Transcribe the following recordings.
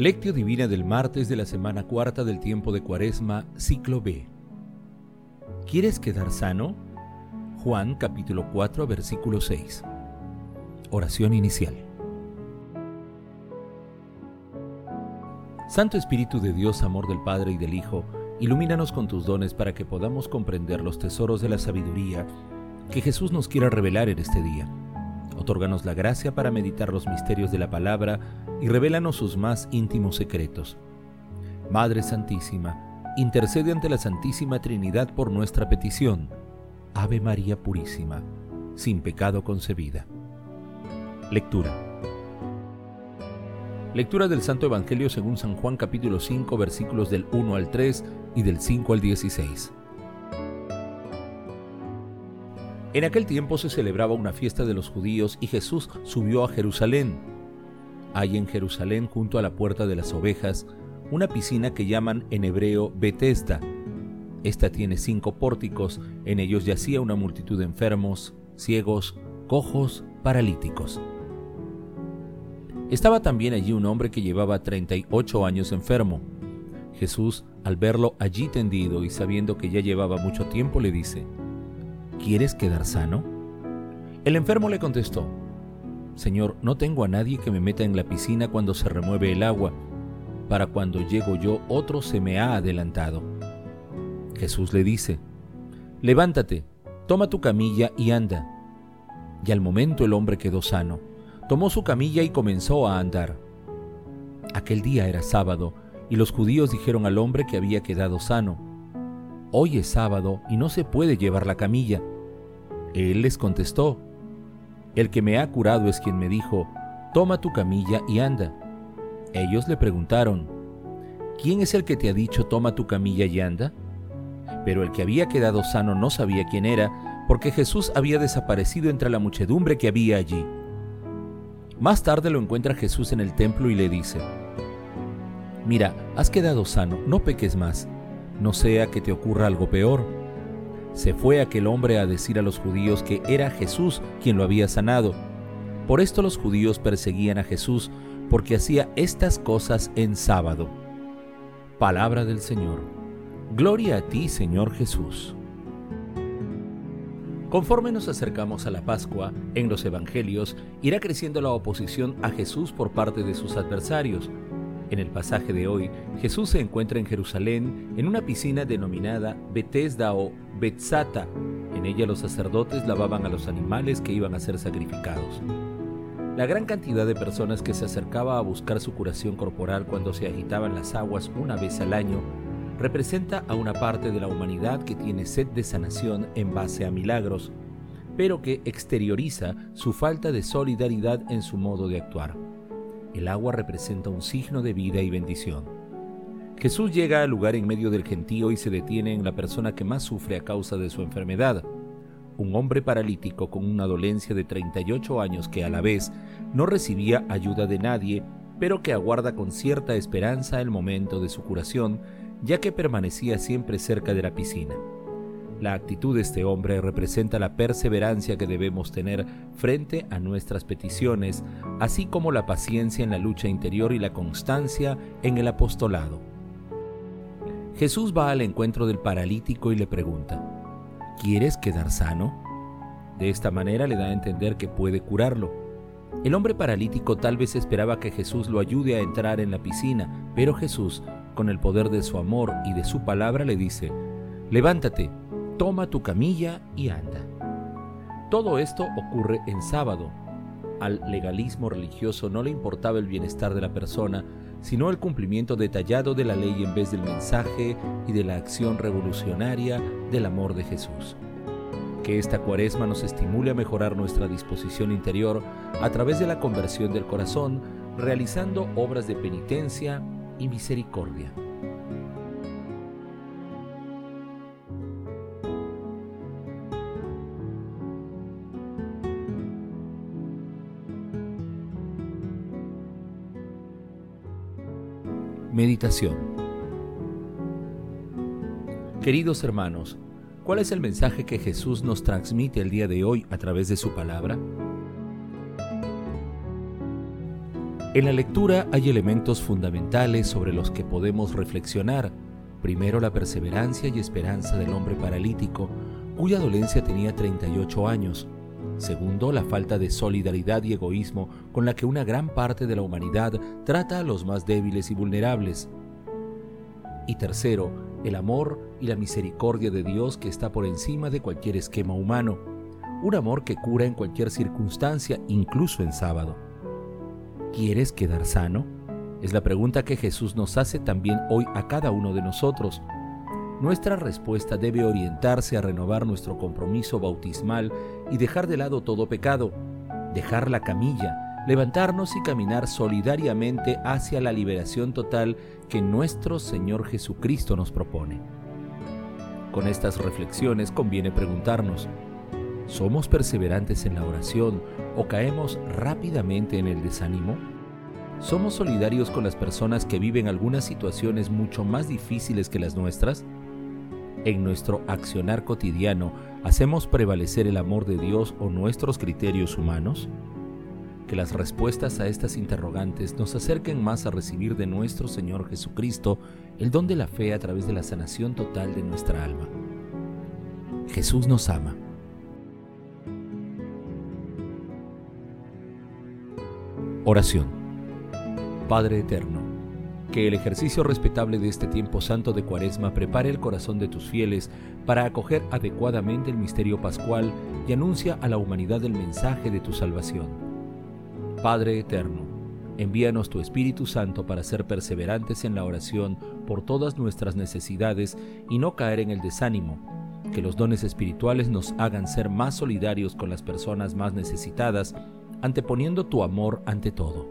Lectio Divina del martes de la semana cuarta del tiempo de Cuaresma, ciclo B. ¿Quieres quedar sano? Juan capítulo 4, versículo 6. Oración inicial. Santo Espíritu de Dios, amor del Padre y del Hijo, ilumínanos con tus dones para que podamos comprender los tesoros de la sabiduría que Jesús nos quiera revelar en este día. Otórganos la gracia para meditar los misterios de la palabra y revélanos sus más íntimos secretos. Madre Santísima, intercede ante la Santísima Trinidad por nuestra petición. Ave María Purísima, sin pecado concebida. Lectura. Lectura del Santo Evangelio según San Juan capítulo 5 versículos del 1 al 3 y del 5 al 16. En aquel tiempo se celebraba una fiesta de los judíos y Jesús subió a Jerusalén. Hay en Jerusalén, junto a la puerta de las ovejas, una piscina que llaman en hebreo Betesda. Esta tiene cinco pórticos, en ellos yacía una multitud de enfermos, ciegos, cojos, paralíticos. Estaba también allí un hombre que llevaba 38 años enfermo. Jesús, al verlo allí tendido y sabiendo que ya llevaba mucho tiempo, le dice, ¿Quieres quedar sano? El enfermo le contestó, Señor, no tengo a nadie que me meta en la piscina cuando se remueve el agua. Para cuando llego yo, otro se me ha adelantado. Jesús le dice, Levántate, toma tu camilla y anda. Y al momento el hombre quedó sano. Tomó su camilla y comenzó a andar. Aquel día era sábado, y los judíos dijeron al hombre que había quedado sano, Hoy es sábado y no se puede llevar la camilla. Él les contestó, El que me ha curado es quien me dijo, Toma tu camilla y anda. Ellos le preguntaron, ¿quién es el que te ha dicho toma tu camilla y anda? Pero el que había quedado sano no sabía quién era, porque Jesús había desaparecido entre la muchedumbre que había allí. Más tarde lo encuentra Jesús en el templo y le dice, Mira, has quedado sano, no peques más, no sea que te ocurra algo peor. Se fue aquel hombre a decir a los judíos que era Jesús quien lo había sanado. Por esto los judíos perseguían a Jesús porque hacía estas cosas en sábado. Palabra del Señor. Gloria a ti, Señor Jesús. Conforme nos acercamos a la Pascua, en los Evangelios irá creciendo la oposición a Jesús por parte de sus adversarios, en el pasaje de hoy, Jesús se encuentra en Jerusalén en una piscina denominada Betesda o Betzata. En ella los sacerdotes lavaban a los animales que iban a ser sacrificados. La gran cantidad de personas que se acercaba a buscar su curación corporal cuando se agitaban las aguas una vez al año representa a una parte de la humanidad que tiene sed de sanación en base a milagros, pero que exterioriza su falta de solidaridad en su modo de actuar. El agua representa un signo de vida y bendición. Jesús llega al lugar en medio del gentío y se detiene en la persona que más sufre a causa de su enfermedad, un hombre paralítico con una dolencia de 38 años que a la vez no recibía ayuda de nadie, pero que aguarda con cierta esperanza el momento de su curación, ya que permanecía siempre cerca de la piscina. La actitud de este hombre representa la perseverancia que debemos tener frente a nuestras peticiones, así como la paciencia en la lucha interior y la constancia en el apostolado. Jesús va al encuentro del paralítico y le pregunta, ¿quieres quedar sano? De esta manera le da a entender que puede curarlo. El hombre paralítico tal vez esperaba que Jesús lo ayude a entrar en la piscina, pero Jesús, con el poder de su amor y de su palabra, le dice, levántate, toma tu camilla y anda. Todo esto ocurre en sábado. Al legalismo religioso no le importaba el bienestar de la persona, sino el cumplimiento detallado de la ley en vez del mensaje y de la acción revolucionaria del amor de Jesús. Que esta cuaresma nos estimule a mejorar nuestra disposición interior a través de la conversión del corazón, realizando obras de penitencia y misericordia. Meditación Queridos hermanos, ¿cuál es el mensaje que Jesús nos transmite el día de hoy a través de su palabra? En la lectura hay elementos fundamentales sobre los que podemos reflexionar. Primero, la perseverancia y esperanza del hombre paralítico, cuya dolencia tenía 38 años. Segundo, la falta de solidaridad y egoísmo con la que una gran parte de la humanidad trata a los más débiles y vulnerables. Y tercero, el amor y la misericordia de Dios que está por encima de cualquier esquema humano. Un amor que cura en cualquier circunstancia, incluso en sábado. ¿Quieres quedar sano? Es la pregunta que Jesús nos hace también hoy a cada uno de nosotros. Nuestra respuesta debe orientarse a renovar nuestro compromiso bautismal y dejar de lado todo pecado, dejar la camilla, levantarnos y caminar solidariamente hacia la liberación total que nuestro Señor Jesucristo nos propone. Con estas reflexiones conviene preguntarnos, ¿somos perseverantes en la oración o caemos rápidamente en el desánimo? ¿Somos solidarios con las personas que viven algunas situaciones mucho más difíciles que las nuestras? En nuestro accionar cotidiano, ¿hacemos prevalecer el amor de Dios o nuestros criterios humanos? Que las respuestas a estas interrogantes nos acerquen más a recibir de nuestro Señor Jesucristo el don de la fe a través de la sanación total de nuestra alma. Jesús nos ama. Oración. Padre Eterno, que el ejercicio respetable de este tiempo santo de Cuaresma prepare el corazón de tus fieles para acoger adecuadamente el misterio pascual y anuncia a la humanidad el mensaje de tu salvación Padre Eterno, envíanos tu Espíritu Santo para ser perseverantes en la oración por todas nuestras necesidades y no caer en el desánimo. Que los dones espirituales nos hagan ser más solidarios con las personas más necesitadas, anteponiendo tu amor ante todo.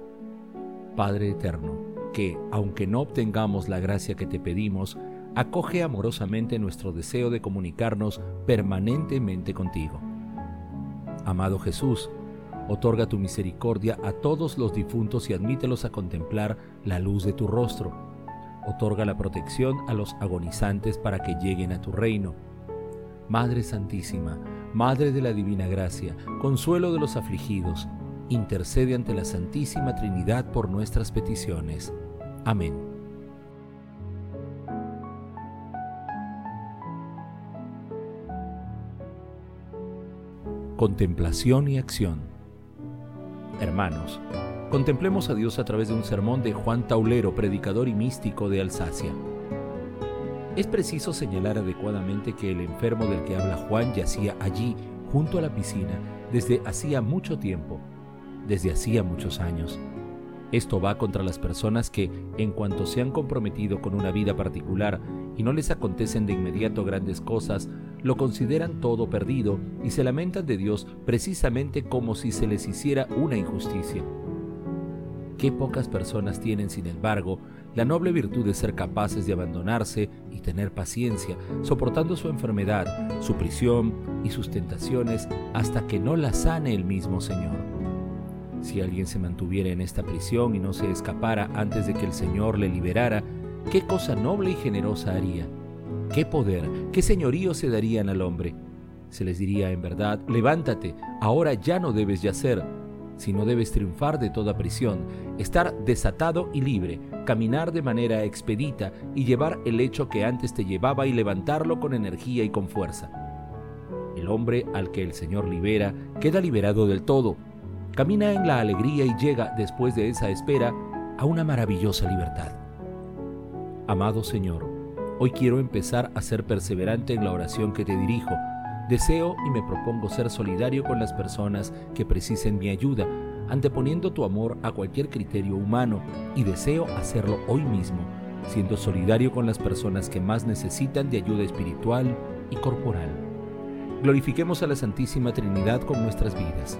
Padre Eterno, que, aunque no obtengamos la gracia que te pedimos, acoge amorosamente nuestro deseo de comunicarnos permanentemente contigo. Amado Jesús, Otorga tu misericordia a todos los difuntos y admítelos a contemplar la luz de tu rostro. Otorga la protección a los agonizantes para que lleguen a tu reino. Madre Santísima, Madre de la Divina Gracia, consuelo de los afligidos, intercede ante la Santísima Trinidad por nuestras peticiones. Amén. Contemplación y acción. Hermanos, contemplemos a Dios a través de un sermón de Juan Taulero, predicador y místico de Alsacia. Es preciso señalar adecuadamente que el enfermo del que habla Juan yacía allí, junto a la piscina, desde hacía mucho tiempo, desde hacía muchos años. Esto va contra las personas que, en cuanto se han comprometido con una vida particular y no les acontecen de inmediato grandes cosas, lo consideran todo perdido y se lamentan de Dios precisamente como si se les hiciera una injusticia. Qué pocas personas tienen, sin embargo, la noble virtud de ser capaces de abandonarse y tener paciencia, soportando su enfermedad, su prisión y sus tentaciones hasta que no la sane el mismo Señor. Si alguien se mantuviera en esta prisión y no se escapara antes de que el Señor le liberara, qué cosa noble y generosa haría. Qué poder, qué señorío se darían al hombre. Se les diría en verdad, levántate, ahora ya no debes yacer, sino debes triunfar de toda prisión, estar desatado y libre, caminar de manera expedita y llevar el hecho que antes te llevaba y levantarlo con energía y con fuerza. El hombre al que el Señor libera queda liberado del todo, camina en la alegría y llega, después de esa espera, a una maravillosa libertad. Amado Señor, hoy quiero empezar a ser perseverante en la oración que te dirijo. Deseo y me propongo ser solidario con las personas que precisen mi ayuda, anteponiendo tu amor a cualquier criterio humano, y deseo hacerlo hoy mismo, siendo solidario con las personas que más necesitan de ayuda espiritual y corporal. Glorifiquemos a la Santísima Trinidad con nuestras vidas.